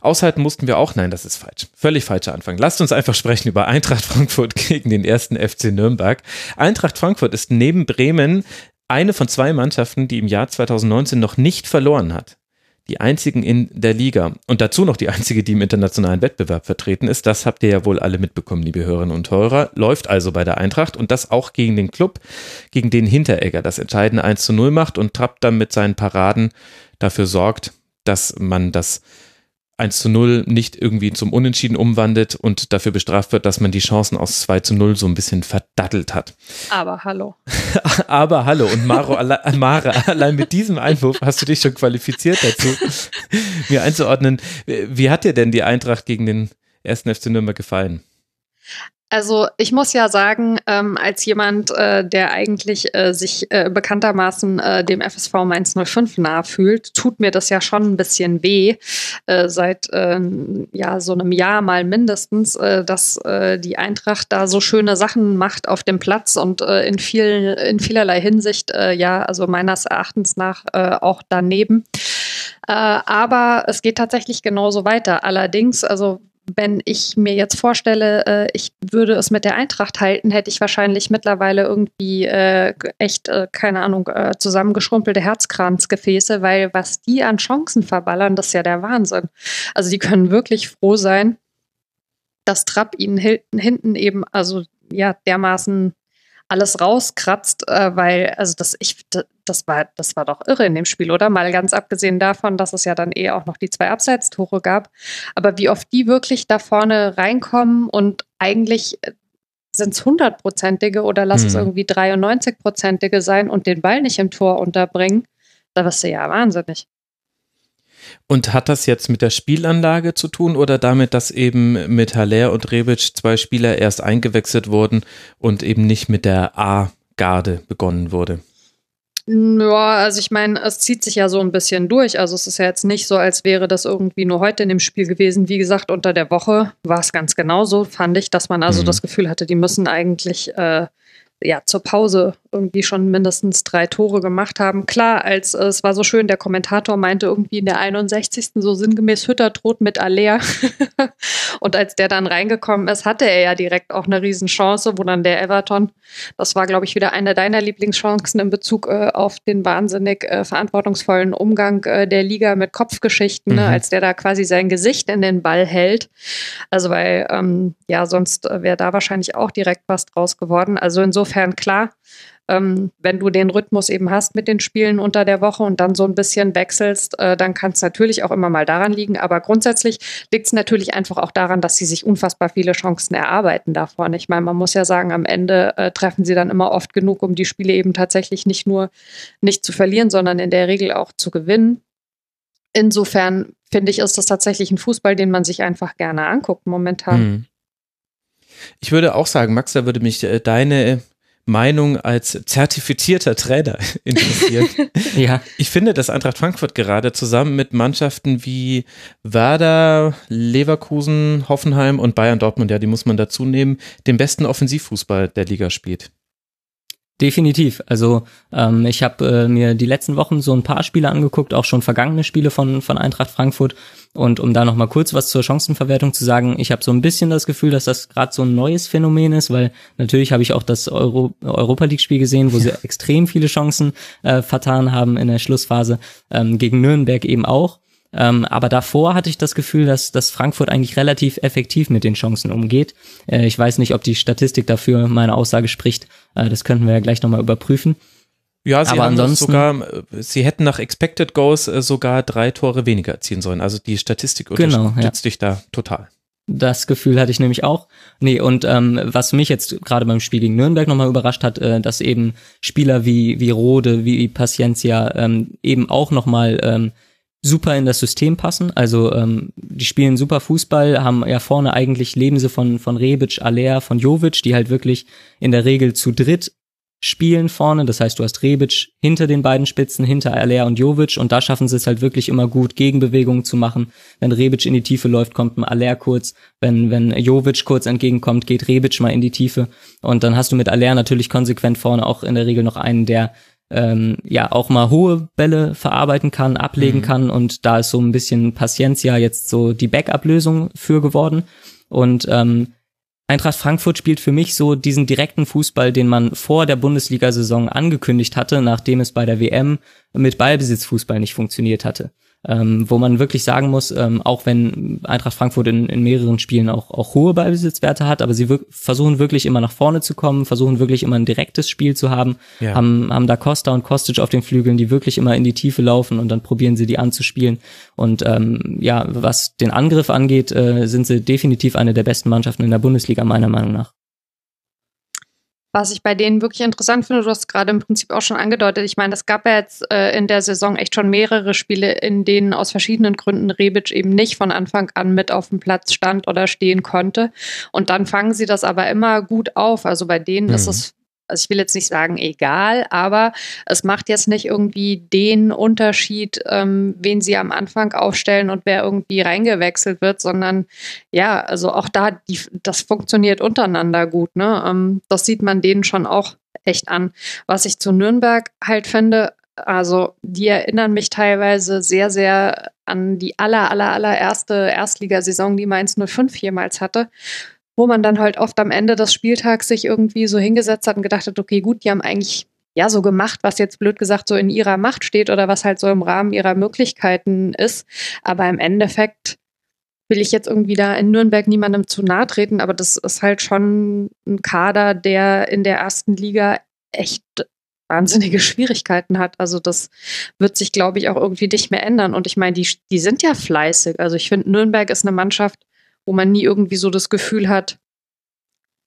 Aushalten mussten wir auch, nein, das ist falsch. Völlig falscher Anfang. Lasst uns einfach sprechen über Eintracht Frankfurt gegen den ersten FC Nürnberg. Eintracht Frankfurt ist neben Bremen eine von zwei Mannschaften, die im Jahr 2019 noch nicht verloren hat. Die einzigen in der Liga und dazu noch die einzige, die im internationalen Wettbewerb vertreten ist. Das habt ihr ja wohl alle mitbekommen, liebe Hörerinnen und Hörer. Läuft also bei der Eintracht und das auch gegen den Club, gegen den Hinteregger das entscheidende 1 zu 0 macht und Trapp dann mit seinen Paraden dafür sorgt, dass man das 1 zu 0 nicht irgendwie zum Unentschieden umwandelt und dafür bestraft wird, dass man die Chancen aus 2 zu 0 so ein bisschen verdattelt hat. Aber hallo. Aber hallo, und Maro, alle, Mara, allein mit diesem Einwurf hast du dich schon qualifiziert dazu, mir einzuordnen. Wie hat dir denn die Eintracht gegen den ersten FC Nürnberg gefallen? Also ich muss ja sagen, ähm, als jemand, äh, der eigentlich äh, sich äh, bekanntermaßen äh, dem FSV Mainz 05 nahe fühlt, tut mir das ja schon ein bisschen weh, äh, seit äh, ja so einem Jahr mal mindestens, äh, dass äh, die Eintracht da so schöne Sachen macht auf dem Platz und äh, in, viel, in vielerlei Hinsicht, äh, ja, also meines Erachtens nach äh, auch daneben. Äh, aber es geht tatsächlich genauso weiter. Allerdings, also wenn ich mir jetzt vorstelle, äh, ich würde es mit der Eintracht halten, hätte ich wahrscheinlich mittlerweile irgendwie äh, echt, äh, keine Ahnung, äh, zusammengeschrumpelte Herzkranzgefäße, weil was die an Chancen verballern, das ist ja der Wahnsinn. Also die können wirklich froh sein, dass Trapp ihnen hinten, hinten eben, also ja, dermaßen alles rauskratzt, äh, weil, also das, ich, das war, das war doch irre in dem Spiel, oder? Mal ganz abgesehen davon, dass es ja dann eh auch noch die zwei Abseitstore gab. Aber wie oft die wirklich da vorne reinkommen und eigentlich sind es hundertprozentige oder lass es Mhm. irgendwie 93-prozentige sein und den Ball nicht im Tor unterbringen, da wirst du ja wahnsinnig. Und hat das jetzt mit der Spielanlage zu tun oder damit, dass eben mit Haller und Rebic zwei Spieler erst eingewechselt wurden und eben nicht mit der A-Garde begonnen wurde? Ja, also ich meine, es zieht sich ja so ein bisschen durch. Also es ist ja jetzt nicht so, als wäre das irgendwie nur heute in dem Spiel gewesen. Wie gesagt, unter der Woche war es ganz genauso, fand ich, dass man also Mhm. das Gefühl hatte, die müssen eigentlich äh, ja zur Pause irgendwie schon mindestens drei Tore gemacht haben. Klar, als äh, es war so schön, der Kommentator meinte irgendwie in der 61. so sinngemäß Hütter droht mit Aller. Und als der dann reingekommen ist, hatte er ja direkt auch eine Riesenchance, wo dann der Everton, das war, glaube ich, wieder eine deiner Lieblingschancen in Bezug äh, auf den wahnsinnig äh, verantwortungsvollen Umgang äh, der Liga mit Kopfgeschichten, ne, Mhm. als der da quasi sein Gesicht in den Ball hält. Also, weil, ähm, ja, sonst äh, wäre da wahrscheinlich auch direkt was draus geworden. Also insofern klar, ähm, wenn du den Rhythmus eben hast mit den Spielen unter der Woche und dann so ein bisschen wechselst, äh, dann kann es natürlich auch immer mal daran liegen. Aber grundsätzlich liegt es natürlich einfach auch daran, dass sie sich unfassbar viele Chancen erarbeiten davon. Ich meine, man muss ja sagen, am Ende äh, treffen sie dann immer oft genug, um die Spiele eben tatsächlich nicht nur nicht zu verlieren, sondern in der Regel auch zu gewinnen. Insofern finde ich, ist das tatsächlich ein Fußball, den man sich einfach gerne anguckt momentan. Hm. Ich würde auch sagen, Max, da würde mich äh, deine Meinung als zertifizierter Trainer interessieren. Ja, Ich finde, dass Eintracht Frankfurt gerade zusammen mit Mannschaften wie Werder, Leverkusen, Hoffenheim und Bayern Dortmund, ja, die muss man dazu nehmen, den besten Offensivfußball der Liga spielt. Definitiv. Also ähm, ich habe äh, mir die letzten Wochen so ein paar Spiele angeguckt, auch schon vergangene Spiele von, von Eintracht Frankfurt. Und um da nochmal kurz was zur Chancenverwertung zu sagen, ich habe so ein bisschen das Gefühl, dass das gerade so ein neues Phänomen ist, weil natürlich habe ich auch das Euro Europa League-Spiel gesehen, wo sie extrem viele Chancen äh, vertan haben in der Schlussphase, ähm, gegen Nürnberg eben auch. Ähm, aber davor hatte ich das Gefühl, dass, dass Frankfurt eigentlich relativ effektiv mit den Chancen umgeht. Äh, ich weiß nicht, ob die Statistik dafür meine Aussage spricht. Äh, das könnten wir ja gleich nochmal überprüfen. Ja, sie Aber haben ansonsten- sogar, äh, sie hätten nach Expected Goals äh, sogar drei Tore weniger erzielen sollen. Also die Statistik Genau, unterstützt dich da total. Das Gefühl hatte ich nämlich auch. Nee, und ähm, was mich jetzt gerade beim Spiel gegen Nürnberg nochmal überrascht hat, äh, dass eben Spieler wie, wie Rode, wie Paciencia ähm, eben auch nochmal ähm, super in das System passen. Also ähm, die spielen super Fußball, haben ja vorne eigentlich leben sie von, von Rebic, Aller, von Jovic, die halt wirklich in der Regel zu dritt spielen vorne. Das heißt, du hast Rebic hinter den beiden Spitzen, hinter Aller und Jovic und da schaffen sie es halt wirklich immer gut, Gegenbewegungen zu machen. Wenn Rebic in die Tiefe läuft, kommt ein Aller kurz. Wenn, wenn Jovic kurz entgegenkommt, geht Rebic mal in die Tiefe. Und dann hast du mit Aller natürlich konsequent vorne auch in der Regel noch einen, der ähm, ja auch mal hohe Bälle verarbeiten kann, ablegen kann und da ist so ein bisschen Paciencia jetzt so die Backup-Lösung für geworden. Und ähm, Eintracht Frankfurt spielt für mich so diesen direkten Fußball, den man vor der Bundesliga-Saison angekündigt hatte, nachdem es bei der WM mit Ballbesitzfußball nicht funktioniert hatte. Ähm, wo man wirklich sagen muss, ähm, auch wenn Eintracht Frankfurt in, in mehreren Spielen auch, auch hohe Ballbesitzwerte hat, aber sie wirk versuchen wirklich immer nach vorne zu kommen, versuchen wirklich immer ein direktes Spiel zu haben, Ja. haben, haben da Costa und Kostic auf den Flügeln, die wirklich immer in die Tiefe laufen und dann probieren sie die anzuspielen. Und ähm, ja, was den Angriff angeht, äh, sind sie definitiv eine der besten Mannschaften in der Bundesliga, meiner Meinung nach. Was ich bei denen wirklich interessant finde, du hast gerade im Prinzip auch schon angedeutet. Ich meine, es gab ja jetzt äh, in der Saison echt schon mehrere Spiele, in denen aus verschiedenen Gründen Rebic eben nicht von Anfang an mit auf dem Platz stand oder stehen konnte. Und dann fangen sie das aber immer gut auf. Also bei denen ist Mhm. es, also ich will jetzt nicht sagen egal, aber es macht jetzt nicht irgendwie den Unterschied, ähm, wen sie am Anfang aufstellen und wer irgendwie reingewechselt wird, sondern ja, also auch da, die, das funktioniert untereinander gut. Ne? Ähm, das sieht man denen schon auch echt an. Was ich zu Nürnberg halt finde, also die erinnern mich teilweise sehr, sehr an die aller, aller, allererste Erstligasaison, die Mainz 05 jemals hatte, wo man dann halt oft am Ende des Spieltags sich irgendwie so hingesetzt hat und gedacht hat, okay, gut, die haben eigentlich ja so gemacht, was jetzt blöd gesagt so in ihrer Macht steht oder was halt so im Rahmen ihrer Möglichkeiten ist. Aber im Endeffekt will ich jetzt irgendwie da in Nürnberg niemandem zu nahe treten, aber das ist halt schon ein Kader, der in der ersten Liga echt wahnsinnige Schwierigkeiten hat. Also das wird sich, glaube ich, auch irgendwie nicht mehr ändern. Und ich meine, die, die sind ja fleißig. Also ich finde, Nürnberg ist eine Mannschaft, wo man nie irgendwie so das Gefühl hat,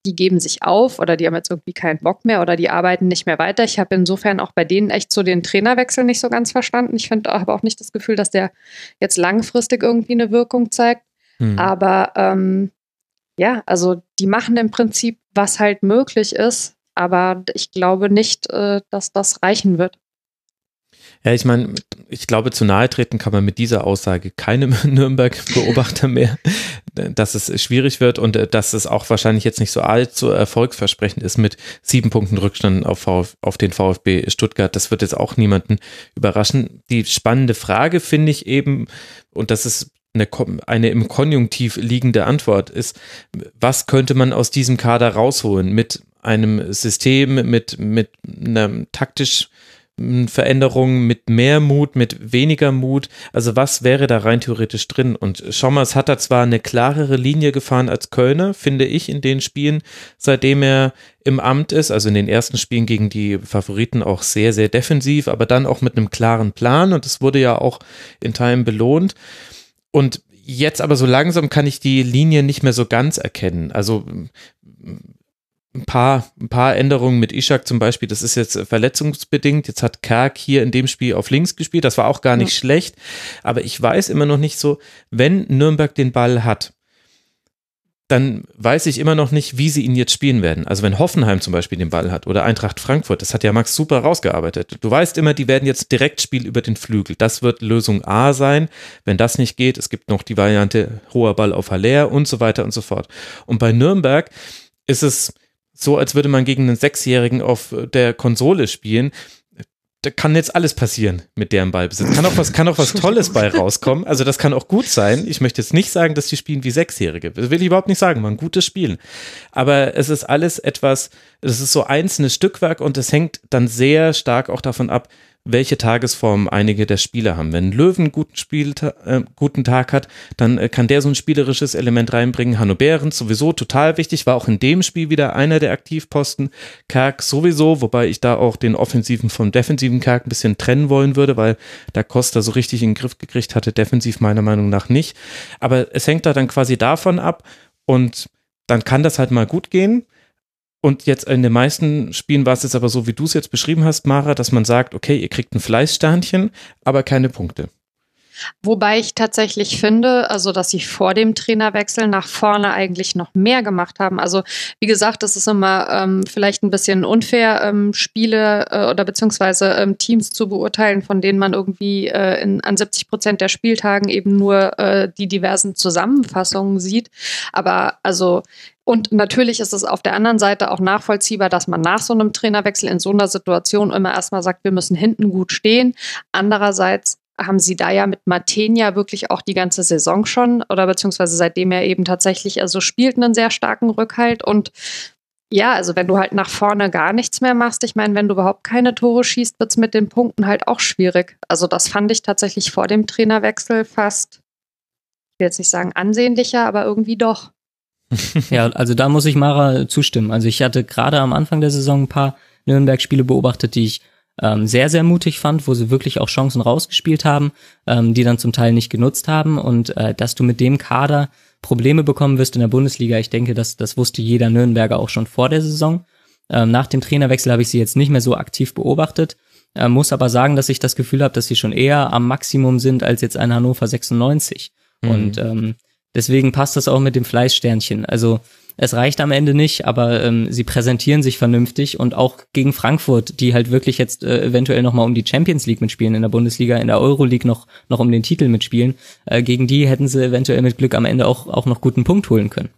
die geben sich auf oder die haben jetzt irgendwie keinen Bock mehr oder die arbeiten nicht mehr weiter. Ich habe insofern auch bei denen echt so den Trainerwechsel nicht so ganz verstanden. Ich finde aber auch nicht das Gefühl, dass der jetzt langfristig irgendwie eine Wirkung zeigt. Hm. Aber ähm, ja, also die machen im Prinzip, was halt möglich ist, aber ich glaube nicht, äh, dass das reichen wird. Ja, ich meine, ich glaube, zu nahe treten kann man mit dieser Aussage keinem Nürnberg-Beobachter mehr, dass es schwierig wird und äh, dass es auch wahrscheinlich jetzt nicht so allzu erfolgsversprechend ist mit sieben Punkten Rückstand auf, Vf, auf den VfB Stuttgart. Das wird jetzt auch niemanden überraschen. Die spannende Frage finde ich eben, und das ist eine, eine im Konjunktiv liegende Antwort ist, was könnte man aus diesem Kader rausholen mit einem System, mit, mit einer taktisch Veränderung mit mehr Mut, mit weniger Mut. Also was wäre da rein theoretisch drin? Und Schommers hat da zwar eine klarere Linie gefahren als Kölner, finde ich, in den Spielen, seitdem er im Amt ist. Also in den ersten Spielen gegen die Favoriten auch sehr, sehr defensiv, aber dann auch mit einem klaren Plan. Und es wurde ja auch in Teilen belohnt. Und jetzt aber so langsam kann ich die Linie nicht mehr so ganz erkennen. Also ein paar, ein paar Änderungen mit Ishak zum Beispiel, das ist jetzt verletzungsbedingt. Jetzt hat Kerk hier in dem Spiel auf links gespielt, das war auch gar nicht schlecht. Aber ich weiß immer noch nicht so, wenn Nürnberg den Ball hat, dann weiß ich immer noch nicht, wie sie ihn jetzt spielen werden. Also wenn Hoffenheim zum Beispiel den Ball hat oder Eintracht Frankfurt, das hat ja Max super rausgearbeitet. Du weißt immer, die werden jetzt Direktspiel über den Flügel. Das wird Lösung A sein. Wenn das nicht geht, es gibt noch die Variante hoher Ball auf Haller und so weiter und so fort. Und bei Nürnberg ist es so, als würde man gegen einen Sechsjährigen auf der Konsole spielen. Da kann jetzt alles passieren mit deren Ballbesitz. Kann auch was, kann auch was Tolles bei rauskommen. Also das kann auch gut sein. Ich möchte jetzt nicht sagen, dass die spielen wie Sechsjährige. Das will ich überhaupt nicht sagen. Man gutes Spielen. Aber es ist alles etwas, es ist so einzelnes Stückwerk und es hängt dann sehr stark auch davon ab, welche Tagesform einige der Spieler haben. Wenn Löwen guten, Spiel, äh, guten Tag hat, dann äh, kann der so ein spielerisches Element reinbringen. Hanno Behrens sowieso total wichtig, war auch in dem Spiel wieder einer der Aktivposten. Kerk sowieso, wobei ich da auch den offensiven vom defensiven Kerk ein bisschen trennen wollen würde, weil da Costa so richtig in den Griff gekriegt hatte, defensiv meiner Meinung nach nicht. Aber es hängt da dann quasi davon ab und dann kann das halt mal gut gehen. Und jetzt in den meisten Spielen war es jetzt aber so, wie du es jetzt beschrieben hast, Mara, dass man sagt, okay, ihr kriegt ein Fleißsternchen, aber keine Punkte. Wobei ich tatsächlich finde, also dass sie vor dem Trainerwechsel nach vorne eigentlich noch mehr gemacht haben. Also wie gesagt, das ist immer ähm, vielleicht ein bisschen unfair, ähm, Spiele äh, oder beziehungsweise ähm, Teams zu beurteilen, von denen man irgendwie äh, in, an 70 Prozent der Spieltagen eben nur äh, die diversen Zusammenfassungen sieht. Aber also und natürlich ist es auf der anderen Seite auch nachvollziehbar, dass man nach so einem Trainerwechsel in so einer Situation immer erstmal sagt, wir müssen hinten gut stehen. Andererseits haben sie da ja mit Matenia wirklich auch die ganze Saison schon oder beziehungsweise seitdem er eben tatsächlich also spielt einen sehr starken Rückhalt und ja, also wenn du halt nach vorne gar nichts mehr machst, ich meine, wenn du überhaupt keine Tore schießt, wird es mit den Punkten halt auch schwierig. Also das fand ich tatsächlich vor dem Trainerwechsel fast, ich will jetzt nicht sagen ansehnlicher, aber irgendwie doch. Ja, also da muss ich Mara zustimmen. Also ich hatte gerade am Anfang der Saison ein paar Nürnberg-Spiele beobachtet, die ich ähm, sehr, sehr mutig fand, wo sie wirklich auch Chancen rausgespielt haben, ähm, die dann zum Teil nicht genutzt haben. Und äh, dass du mit dem Kader Probleme bekommen wirst in der Bundesliga, ich denke, das, das wusste jeder Nürnberger auch schon vor der Saison. Ähm, nach dem Trainerwechsel habe ich sie jetzt nicht mehr so aktiv beobachtet, äh, muss aber sagen, dass ich das Gefühl habe, dass sie schon eher am Maximum sind als jetzt ein Hannover 96. Mhm. Und ähm, deswegen passt das auch mit dem Fleißsternchen. Also es reicht am Ende nicht, aber ähm, sie präsentieren sich vernünftig und auch gegen Frankfurt, die halt wirklich jetzt äh, eventuell nochmal um die Champions League mitspielen in der Bundesliga, in der Euroleague noch, noch um den Titel mitspielen, äh, gegen die hätten sie eventuell mit Glück am Ende auch, auch noch guten Punkt holen können.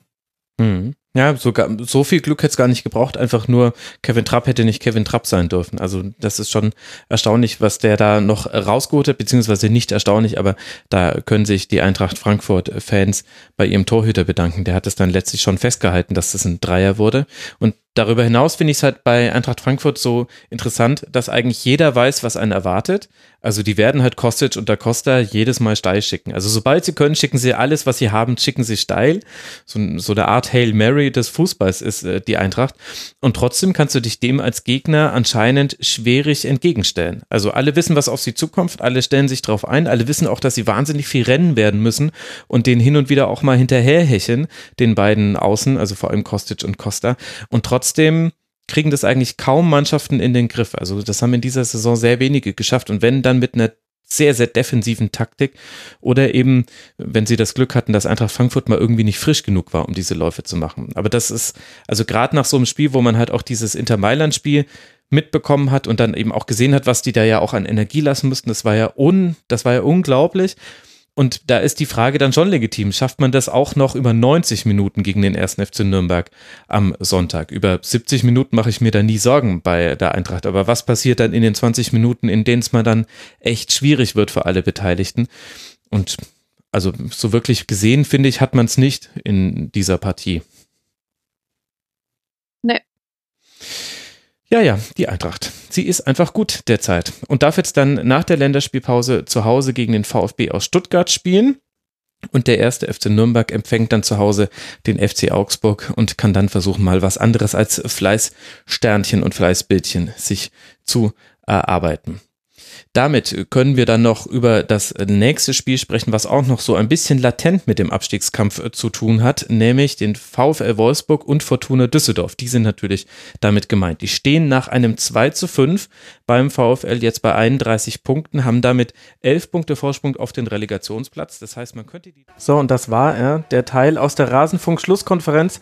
Mhm. Ja, sogar so viel Glück hätte es gar nicht gebraucht. Einfach nur Kevin Trapp hätte nicht Kevin Trapp sein dürfen. Also das ist schon erstaunlich, was der da noch rausgeholt hat, beziehungsweise nicht erstaunlich, aber da können sich die Eintracht Frankfurt-Fans bei ihrem Torhüter bedanken. Der hat es dann letztlich schon festgehalten, dass das ein Dreier wurde. Und darüber hinaus finde ich es halt bei Eintracht Frankfurt so interessant, dass eigentlich jeder weiß, was einen erwartet. Also die werden halt Kostic und Da Costa jedes Mal steil schicken. Also sobald sie können, schicken sie alles, was sie haben, schicken sie steil. So, so eine Art Hail Mary des Fußballs ist äh, die Eintracht. Und trotzdem kannst du dich dem als Gegner anscheinend schwierig entgegenstellen. Also alle wissen, was auf sie zukommt, alle stellen sich drauf ein, alle wissen auch, dass sie wahnsinnig viel rennen werden müssen und den hin und wieder auch mal hinterherhecheln, den beiden Außen, also vor allem Kostic und Costa. Und trotzdem kriegen das eigentlich kaum Mannschaften in den Griff. Also das haben in dieser Saison sehr wenige geschafft und wenn dann mit einer sehr, sehr defensiven Taktik oder eben, wenn sie das Glück hatten, dass Eintracht Frankfurt mal irgendwie nicht frisch genug war, um diese Läufe zu machen. Aber das ist, also gerade nach so einem Spiel, wo man halt auch dieses Inter-Mailand-Spiel mitbekommen hat und dann eben auch gesehen hat, was die da ja auch an Energie lassen mussten, das war ja un, das war ja unglaublich. Und da ist die Frage dann schon legitim. Schafft man das auch noch über 90 Minuten gegen den 1. FC Nürnberg am Sonntag? Über 70 Minuten mache ich mir da nie Sorgen bei der Eintracht. Aber was passiert dann in den 20 Minuten, in denen es mal dann echt schwierig wird für alle Beteiligten? Und also so wirklich gesehen, finde ich, hat man es nicht in dieser Partie. Nee. Ja, ja, die Eintracht. Sie ist einfach gut derzeit und darf jetzt dann nach der Länderspielpause zu Hause gegen den VfB aus Stuttgart spielen. Und der erste FC Nürnberg empfängt dann zu Hause den FC Augsburg und kann dann versuchen, mal was anderes als Fleißsternchen und Fleißbildchen sich zu erarbeiten. Damit können wir dann noch über das nächste Spiel sprechen, was auch noch so ein bisschen latent mit dem Abstiegskampf äh, zu tun hat, nämlich den VfL Wolfsburg und Fortuna Düsseldorf. Die sind natürlich damit gemeint. Die stehen nach einem 2 zu 5 beim VfL jetzt bei 31 Punkten, haben damit 11 Punkte Vorsprung auf den Relegationsplatz. Das heißt, man könnte die. So, und das war er, der Teil aus der Rasenfunk-Schlusskonferenz